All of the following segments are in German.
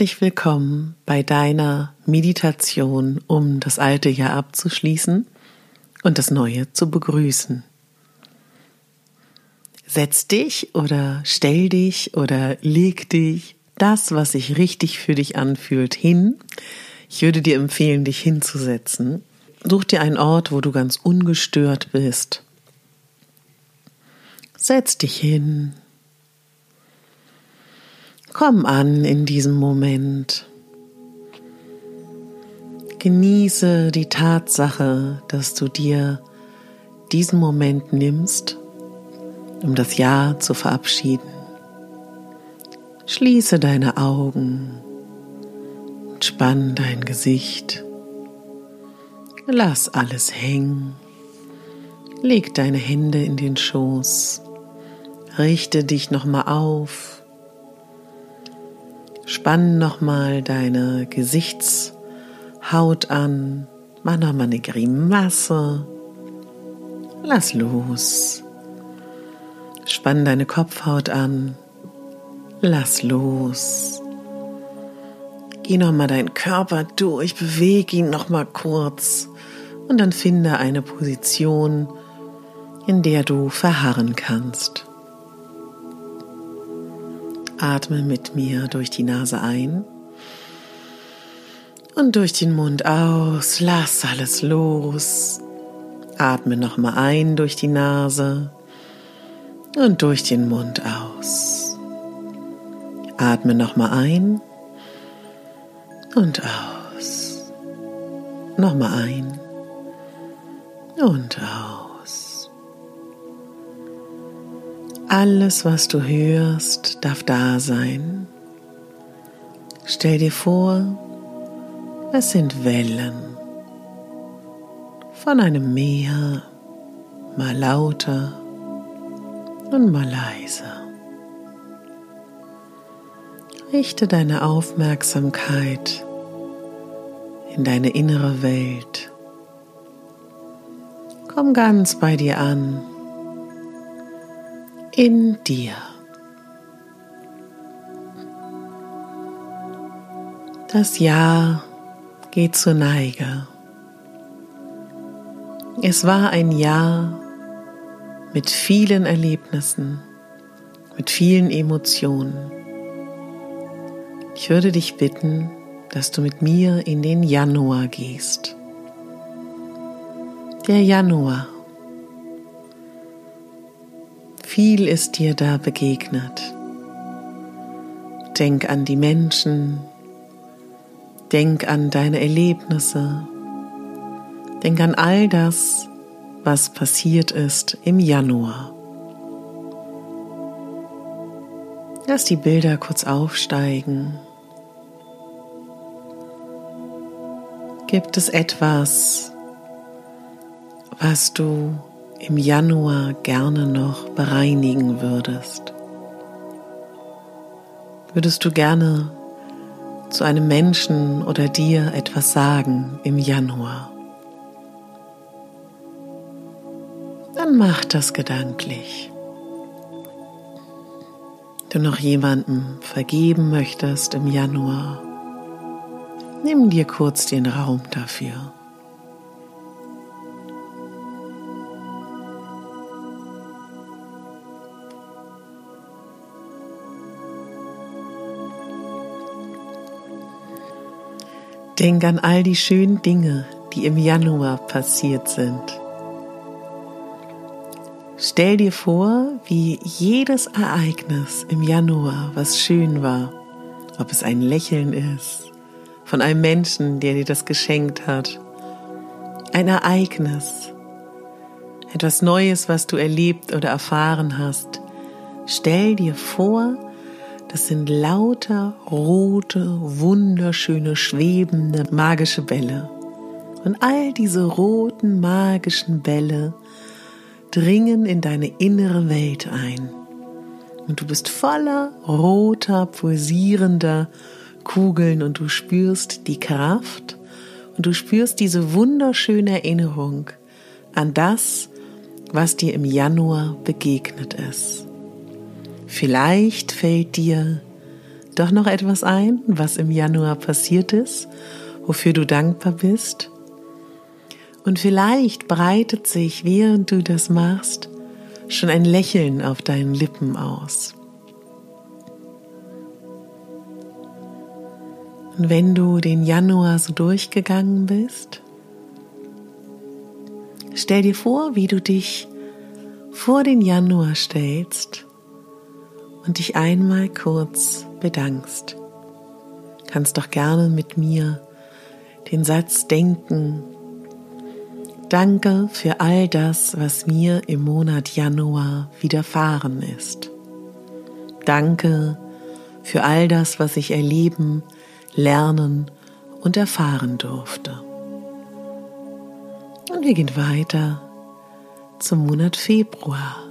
Herzlich willkommen bei deiner Meditation, um das alte Jahr abzuschließen und das neue zu begrüßen. Setz dich oder stell dich oder leg dich das, was sich richtig für dich anfühlt, hin. Ich würde dir empfehlen, dich hinzusetzen. Such dir einen Ort, wo du ganz ungestört bist. Setz dich hin, Komm an in diesem Moment. Genieße die Tatsache, dass du dir diesen Moment nimmst, um das Jahr zu verabschieden. Schließe deine Augen spann dein Gesicht. Lass alles hängen. Leg deine Hände in den Schoß. Richte dich nochmal auf Spann nochmal deine Gesichtshaut an. Mach nochmal eine Grimasse. Lass los. Spann deine Kopfhaut an. Lass los. Geh nochmal deinen Körper durch, bewege ihn nochmal kurz und dann finde eine Position, in der du verharren kannst. Atme mit mir durch die Nase ein und durch den Mund aus. Lass alles los. Atme nochmal ein durch die Nase und durch den Mund aus. Atme nochmal ein und aus. Nochmal ein und aus. Alles, was du hörst, darf da sein. Stell dir vor, es sind Wellen von einem Meer, mal lauter und mal leiser. Richte deine Aufmerksamkeit in deine innere Welt. Komm ganz bei dir an in dir. Das Jahr geht zur Neige. Es war ein Jahr mit vielen Erlebnissen, mit vielen Emotionen. Ich würde dich bitten, dass du mit mir in den Januar gehst. Der Januar viel ist dir da begegnet. Denk an die Menschen, denk an deine Erlebnisse, denk an all das, was passiert ist im Januar. Lass die Bilder kurz aufsteigen. Gibt es etwas, was du im Januar gerne noch bereinigen würdest? Würdest du gerne zu einem Menschen oder dir etwas sagen im Januar? Dann mach das gedanklich. du noch jemandem vergeben möchtest im Januar, nimm dir kurz den Raum dafür. Denk an all die schönen Dinge, die im Januar passiert sind. Stell dir vor, wie jedes Ereignis im Januar, was schön war, ob es ein Lächeln ist, von einem Menschen, der dir das geschenkt hat, ein Ereignis, etwas Neues, was du erlebt oder erfahren hast. Stell dir vor, das sind lauter rote, wunderschöne, schwebende, magische Bälle. Und all diese roten, magischen Bälle dringen in deine innere Welt ein. Und du bist voller roter, pulsierender Kugeln und du spürst die Kraft und du spürst diese wunderschöne Erinnerung an das, was dir im Januar begegnet ist. Vielleicht fällt dir doch noch etwas ein, was im Januar passiert ist, wofür du dankbar bist. Und vielleicht breitet sich, während du das machst, schon ein Lächeln auf deinen Lippen aus. Und wenn du den Januar so durchgegangen bist, stell dir vor, wie du dich vor den Januar stellst und dich einmal kurz bedankst. Kannst doch gerne mit mir den Satz denken. Danke für all das, was mir im Monat Januar widerfahren ist. Danke für all das, was ich erleben, lernen und erfahren durfte. Und wir gehen weiter zum Monat Februar.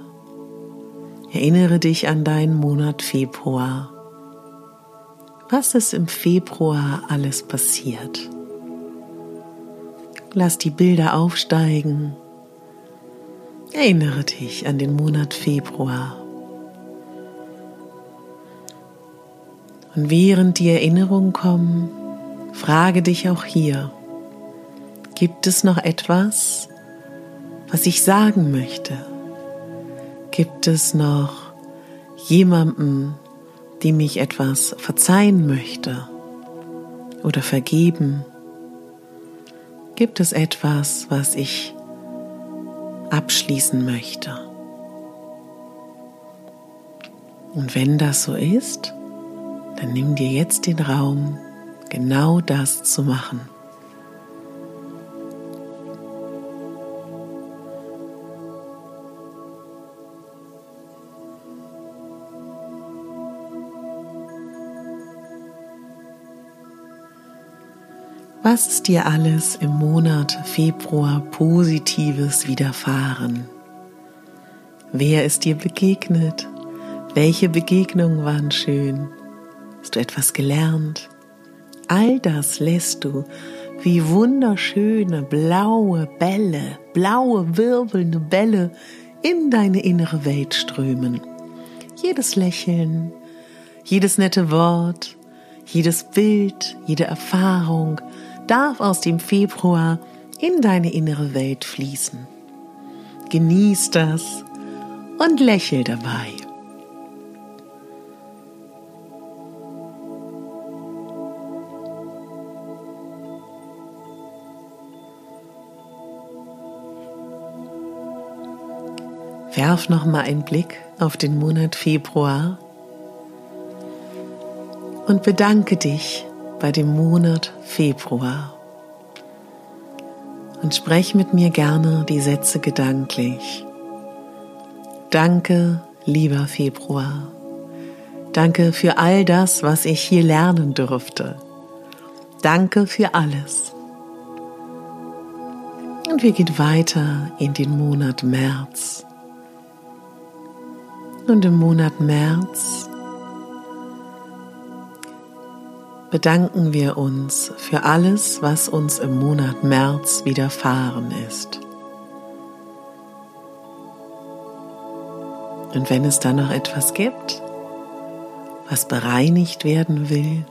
Erinnere dich an deinen Monat Februar. Was ist im Februar alles passiert? Lass die Bilder aufsteigen. Erinnere dich an den Monat Februar. Und während die Erinnerungen kommen, frage dich auch hier, gibt es noch etwas, was ich sagen möchte? Gibt es noch jemanden, dem ich etwas verzeihen möchte oder vergeben? Gibt es etwas, was ich abschließen möchte? Und wenn das so ist, dann nimm dir jetzt den Raum, genau das zu machen. Was ist dir alles im Monat Februar Positives widerfahren? Wer ist dir begegnet? Welche Begegnungen waren schön? Hast du etwas gelernt? All das lässt du wie wunderschöne blaue Bälle, blaue wirbelnde Bälle in deine innere Welt strömen. Jedes Lächeln, jedes nette Wort, jedes Bild, jede Erfahrung, darf aus dem Februar in deine innere Welt fließen. Genieß das und lächel dabei. Werf noch mal einen Blick auf den Monat Februar und bedanke dich bei dem Monat Februar. Und sprech mit mir gerne die Sätze gedanklich. Danke, lieber Februar. Danke für all das, was ich hier lernen durfte. Danke für alles. Und wir gehen weiter in den Monat März. Und im Monat März bedanken wir uns für alles, was uns im Monat März widerfahren ist. Und wenn es da noch etwas gibt, was bereinigt werden will,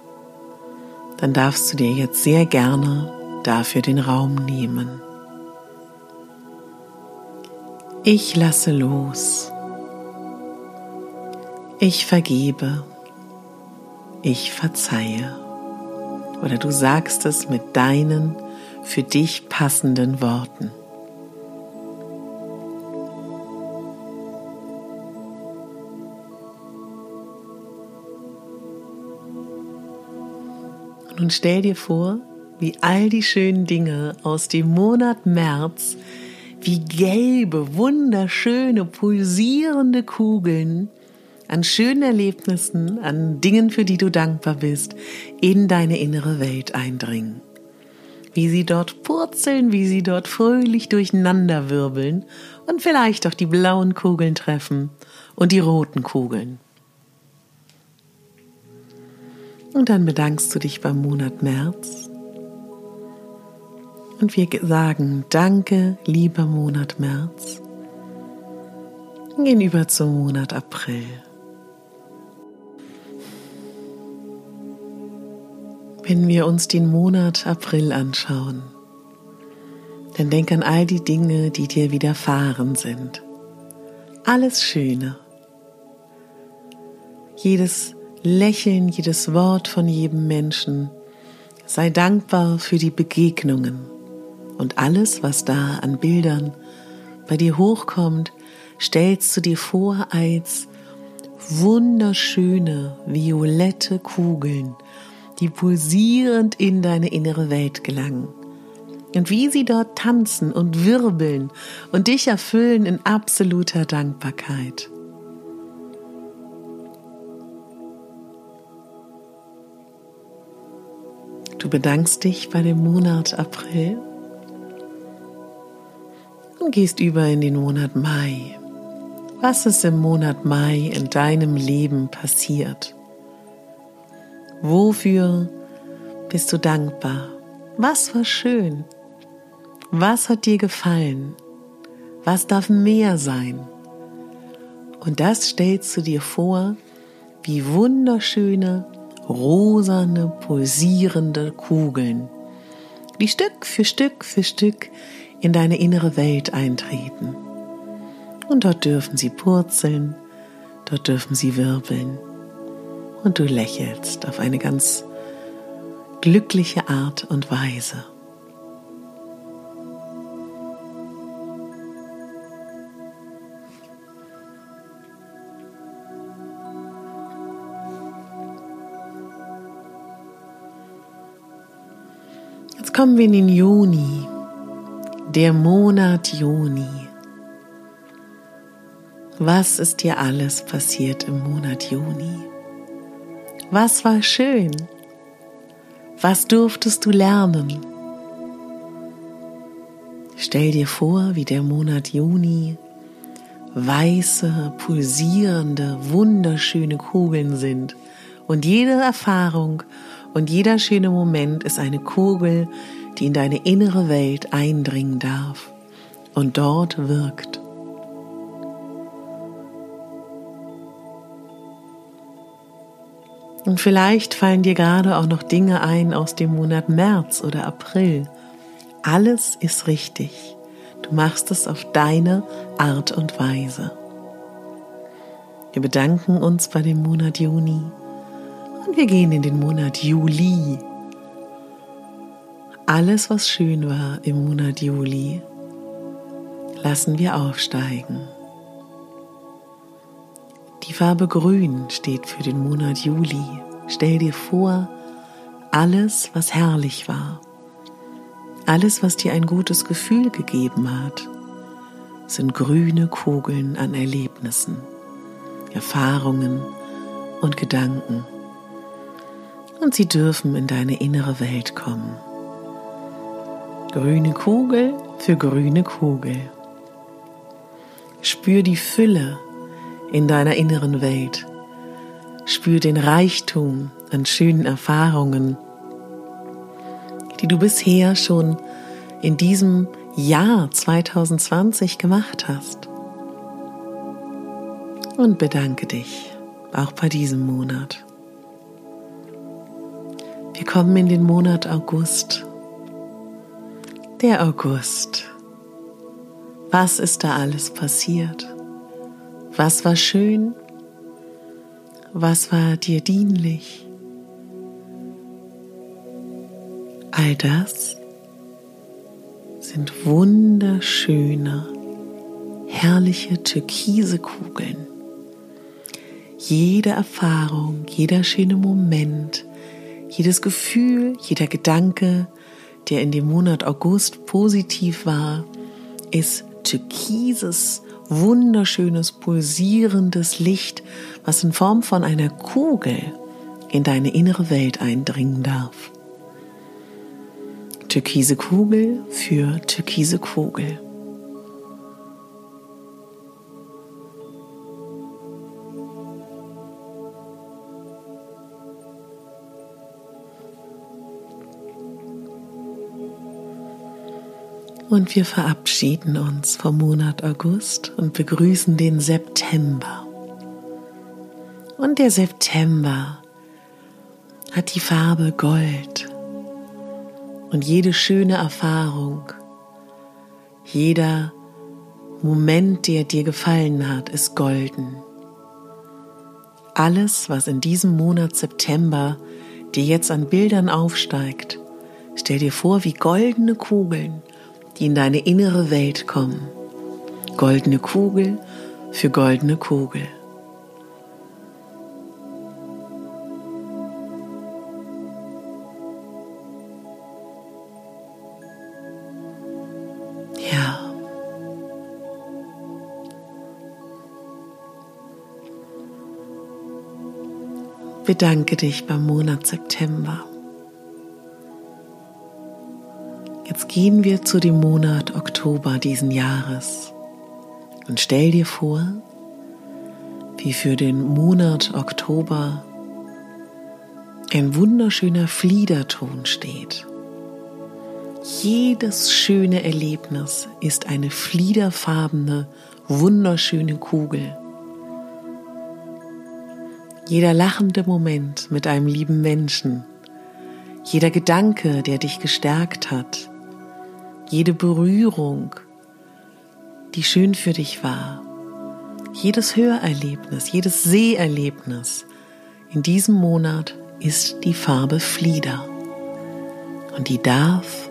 dann darfst du dir jetzt sehr gerne dafür den Raum nehmen. Ich lasse los. Ich vergebe. Ich verzeihe. Oder du sagst es mit deinen für dich passenden Worten. Nun stell dir vor, wie all die schönen Dinge aus dem Monat März wie gelbe, wunderschöne, pulsierende Kugeln an schönen Erlebnissen, an Dingen, für die du dankbar bist, in deine innere Welt eindringen. Wie sie dort purzeln, wie sie dort fröhlich durcheinander wirbeln und vielleicht auch die blauen Kugeln treffen und die roten Kugeln. Und dann bedankst du dich beim Monat März und wir sagen Danke, lieber Monat März. Gehen über zum Monat April. Wenn wir uns den Monat April anschauen, dann denk an all die Dinge, die dir widerfahren sind. Alles Schöne. Jedes Lächeln, jedes Wort von jedem Menschen. Sei dankbar für die Begegnungen und alles, was da an Bildern bei dir hochkommt, stellst du dir vor als wunderschöne violette Kugeln, die pulsierend in deine innere Welt gelangen. Und wie sie dort tanzen und wirbeln und dich erfüllen in absoluter Dankbarkeit. Du bedankst dich bei dem Monat April und gehst über in den Monat Mai. Was ist im Monat Mai in deinem Leben passiert? Wofür bist du dankbar? Was war schön? Was hat dir gefallen? Was darf mehr sein? Und das stellst du dir vor wie wunderschöne, rosane, pulsierende Kugeln, die Stück für Stück für Stück in deine innere Welt eintreten. Und dort dürfen sie purzeln, dort dürfen sie wirbeln. Und du lächelst auf eine ganz glückliche Art und Weise. Jetzt kommen wir in den Juni der Monat Juni. Was ist dir alles passiert im Monat Juni? Was war schön? Was durftest du lernen? Stell dir vor, wie der Monat Juni weiße, pulsierende, wunderschöne Kugeln sind. Und jede Erfahrung und jeder schöne Moment ist eine Kugel, die in deine innere Welt eindringen darf und dort wirkt. Und vielleicht fallen dir gerade auch noch Dinge ein aus dem Monat März oder April. Alles ist richtig. Du machst es auf deine Art und Weise. Wir bedanken uns bei dem Monat Juni und wir gehen in den Monat Juli alles, was schön war im Monat Juli, lassen wir aufsteigen. Die Farbe Grün steht für den Monat Juli. Stell dir vor, alles, was herrlich war, alles, was dir ein gutes Gefühl gegeben hat, sind grüne Kugeln an Erlebnissen, Erfahrungen und Gedanken. Und sie dürfen in deine innere Welt kommen. Grüne Kugel für grüne Kugel. Spür die Fülle in deiner inneren Welt. Spür den Reichtum an schönen Erfahrungen, die du bisher schon in diesem Jahr 2020 gemacht hast. Und bedanke dich auch bei diesem Monat. kommen in den Monat August. Der August. Was ist da alles passiert? Was war schön? Was war dir dienlich? All das sind wunderschöne, herrliche türkise Kugeln. Jede Erfahrung, jeder schöne Moment, jedes Gefühl, jeder Gedanke, der in dem Monat August positiv war, ist türkises, wunderschönes, pulsierendes Licht, was in Form von einer Kugel in deine innere Welt eindringen darf. Türkise Kugel für türkise Kugel. Und wir verabschieden uns vom Monat August und begrüßen den September. Und der September hat die Farbe Gold. Und jede schöne Erfahrung, jeder Moment, der dir gefallen hat, ist golden. Alles, was in diesem Monat September dir jetzt an Bildern aufsteigt, stell dir vor wie goldene Kugeln, die in deine innere Welt kommen. Goldene Kugel für goldene Kugel. Bedanke dich beim Monat September. Jetzt gehen wir zu dem Monat Oktober diesen Jahres. Und stell dir vor, wie für den Monat Oktober ein wunderschöner Fliederton steht. Jedes schöne Erlebnis ist eine fliederfarbene, wunderschöne Kugel. Jeder lachende Moment mit einem lieben Menschen, jeder Gedanke, der dich gestärkt hat, jede Berührung, die schön für dich war, jedes Hörerlebnis, jedes Seherlebnis in diesem Monat ist die Farbe Flieder und die darf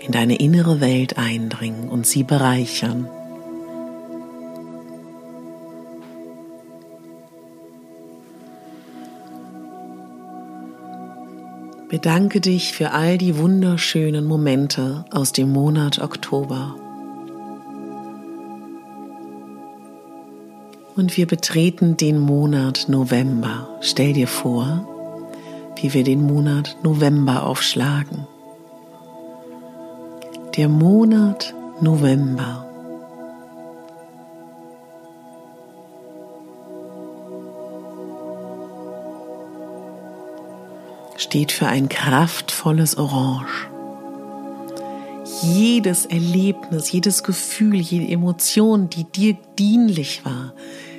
in deine innere Welt eindringen und sie bereichern. Bedanke dich für all die wunderschönen Momente aus dem Monat Oktober. Und wir betreten den Monat November. Stell dir vor, wie wir den Monat November aufschlagen. Der Monat November. Steht für ein kraftvolles Orange. Jedes Erlebnis, jedes Gefühl, jede Emotion, die dir dienlich war,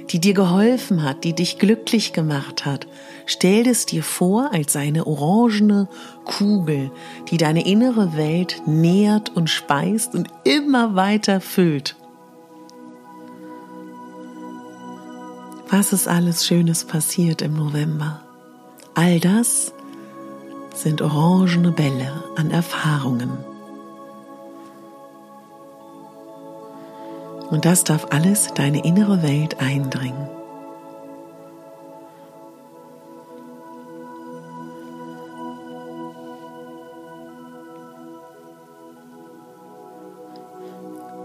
die dir geholfen hat, die dich glücklich gemacht hat, stell es dir vor als eine orangene Kugel, die deine innere Welt nährt und speist und immer weiter füllt. Was ist alles Schönes passiert im November? All das sind orangene Bälle an Erfahrungen. Und das darf alles deine innere Welt eindringen.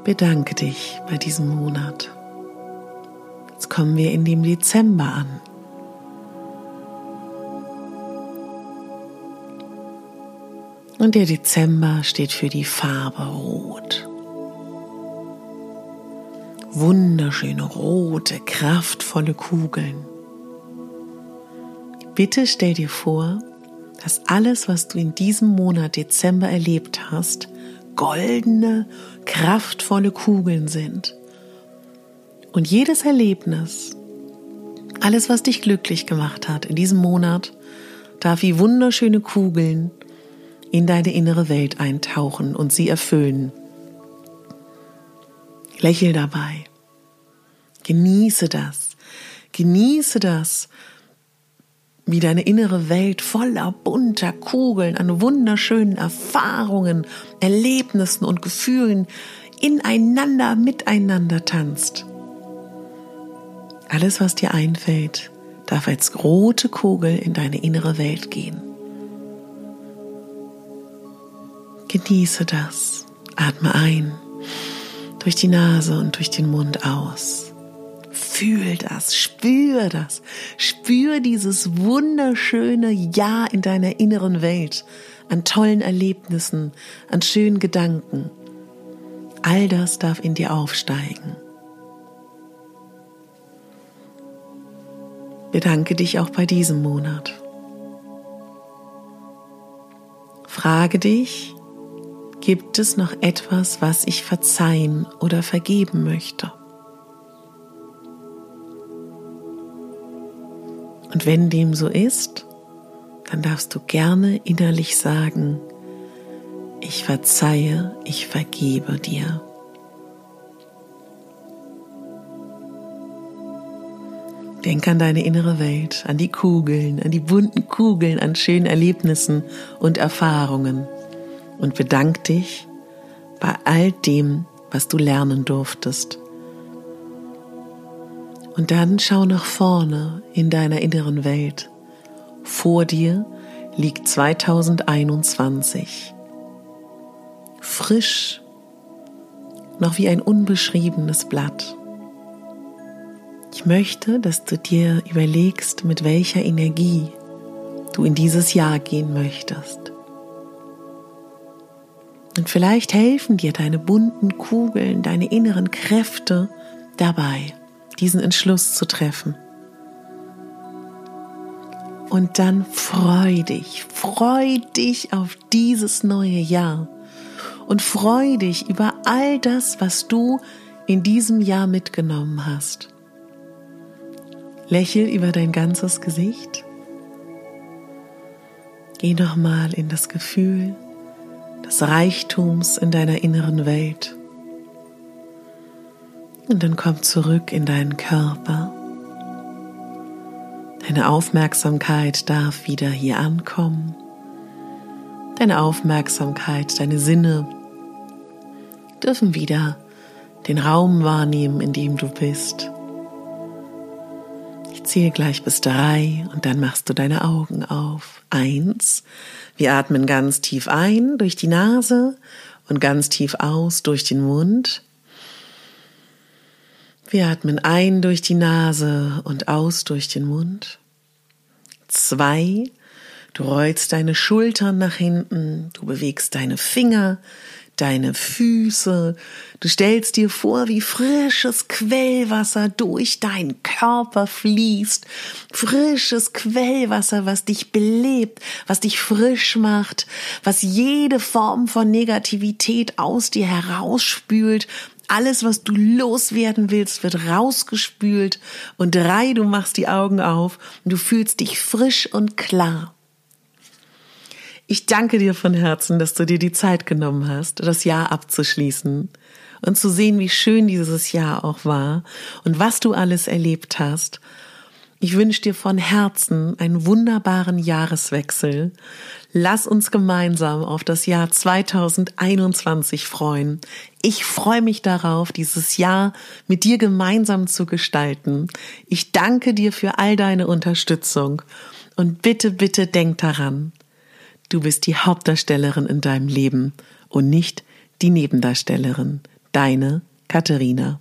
Bedanke dich bei diesem Monat. Jetzt kommen wir in dem Dezember an. Und der Dezember steht für die Farbe Rot. Wunderschöne rote, kraftvolle Kugeln. Bitte stell dir vor, dass alles, was du in diesem Monat Dezember erlebt hast, goldene, kraftvolle Kugeln sind. Und jedes Erlebnis, alles, was dich glücklich gemacht hat in diesem Monat, darf wie wunderschöne Kugeln in deine innere Welt eintauchen und sie erfüllen. Lächel dabei. Genieße das. Genieße das, wie deine innere Welt voller bunter Kugeln an wunderschönen Erfahrungen, Erlebnissen und Gefühlen ineinander, miteinander tanzt. Alles, was dir einfällt, darf als rote Kugel in deine innere Welt gehen. Genieße das. Atme ein, durch die Nase und durch den Mund aus. Fühl das, spür das, spür dieses wunderschöne Ja in deiner inneren Welt, an tollen Erlebnissen, an schönen Gedanken. All das darf in dir aufsteigen. Bedanke dich auch bei diesem Monat. Frage dich, gibt es noch etwas, was ich verzeihen oder vergeben möchte? Und wenn dem so ist, dann darfst du gerne innerlich sagen, ich verzeihe, ich vergebe dir. Denk an deine innere Welt, an die Kugeln, an die bunten Kugeln, an schönen Erlebnissen und Erfahrungen und bedank dich bei all dem, was du lernen durftest. Und dann schau nach vorne in deiner inneren Welt. Vor dir liegt 2021. Frisch, noch wie ein unbeschriebenes Blatt. Ich möchte, dass du dir überlegst, mit welcher Energie du in dieses Jahr gehen möchtest. Und vielleicht helfen dir deine bunten Kugeln, deine inneren Kräfte dabei, diesen Entschluss zu treffen. Und dann freu dich, freu dich auf dieses neue Jahr und freu dich über all das, was du in diesem Jahr mitgenommen hast. Lächel über dein ganzes Gesicht. Geh nochmal in das Gefühl des Reichtums in deiner inneren Welt. Und dann komm zurück in deinen Körper. Deine Aufmerksamkeit darf wieder hier ankommen. Deine Aufmerksamkeit, deine Sinne dürfen wieder den Raum wahrnehmen, in dem du bist zähle gleich bis drei und dann machst du deine Augen auf. Eins. Wir atmen ganz tief ein durch die Nase und ganz tief aus durch den Mund. Wir atmen ein durch die Nase und aus durch den Mund. Zwei. Du rollst deine Schultern nach hinten, du bewegst deine Finger, deine Füße. Du stellst dir vor, wie frisches Quellwasser durch deinen Körper fließt. Frisches Quellwasser, was dich belebt, was dich frisch macht, was jede Form von Negativität aus dir herausspült. Alles, was du loswerden willst, wird rausgespült. Und drei, du machst die Augen auf und du fühlst dich frisch und klar. Ich danke dir von Herzen, dass du dir die Zeit genommen hast, das Jahr abzuschließen und zu sehen, wie schön dieses Jahr auch war und was du alles erlebt hast. Ich wünsche dir von Herzen einen wunderbaren Jahreswechsel. Lass uns gemeinsam auf das Jahr 2021 freuen. Ich freue mich darauf, dieses Jahr mit dir gemeinsam zu gestalten. Ich danke dir für all deine Unterstützung und bitte, bitte denk daran, Du bist die Hauptdarstellerin in deinem Leben und nicht die Nebendarstellerin. Deine Katharina.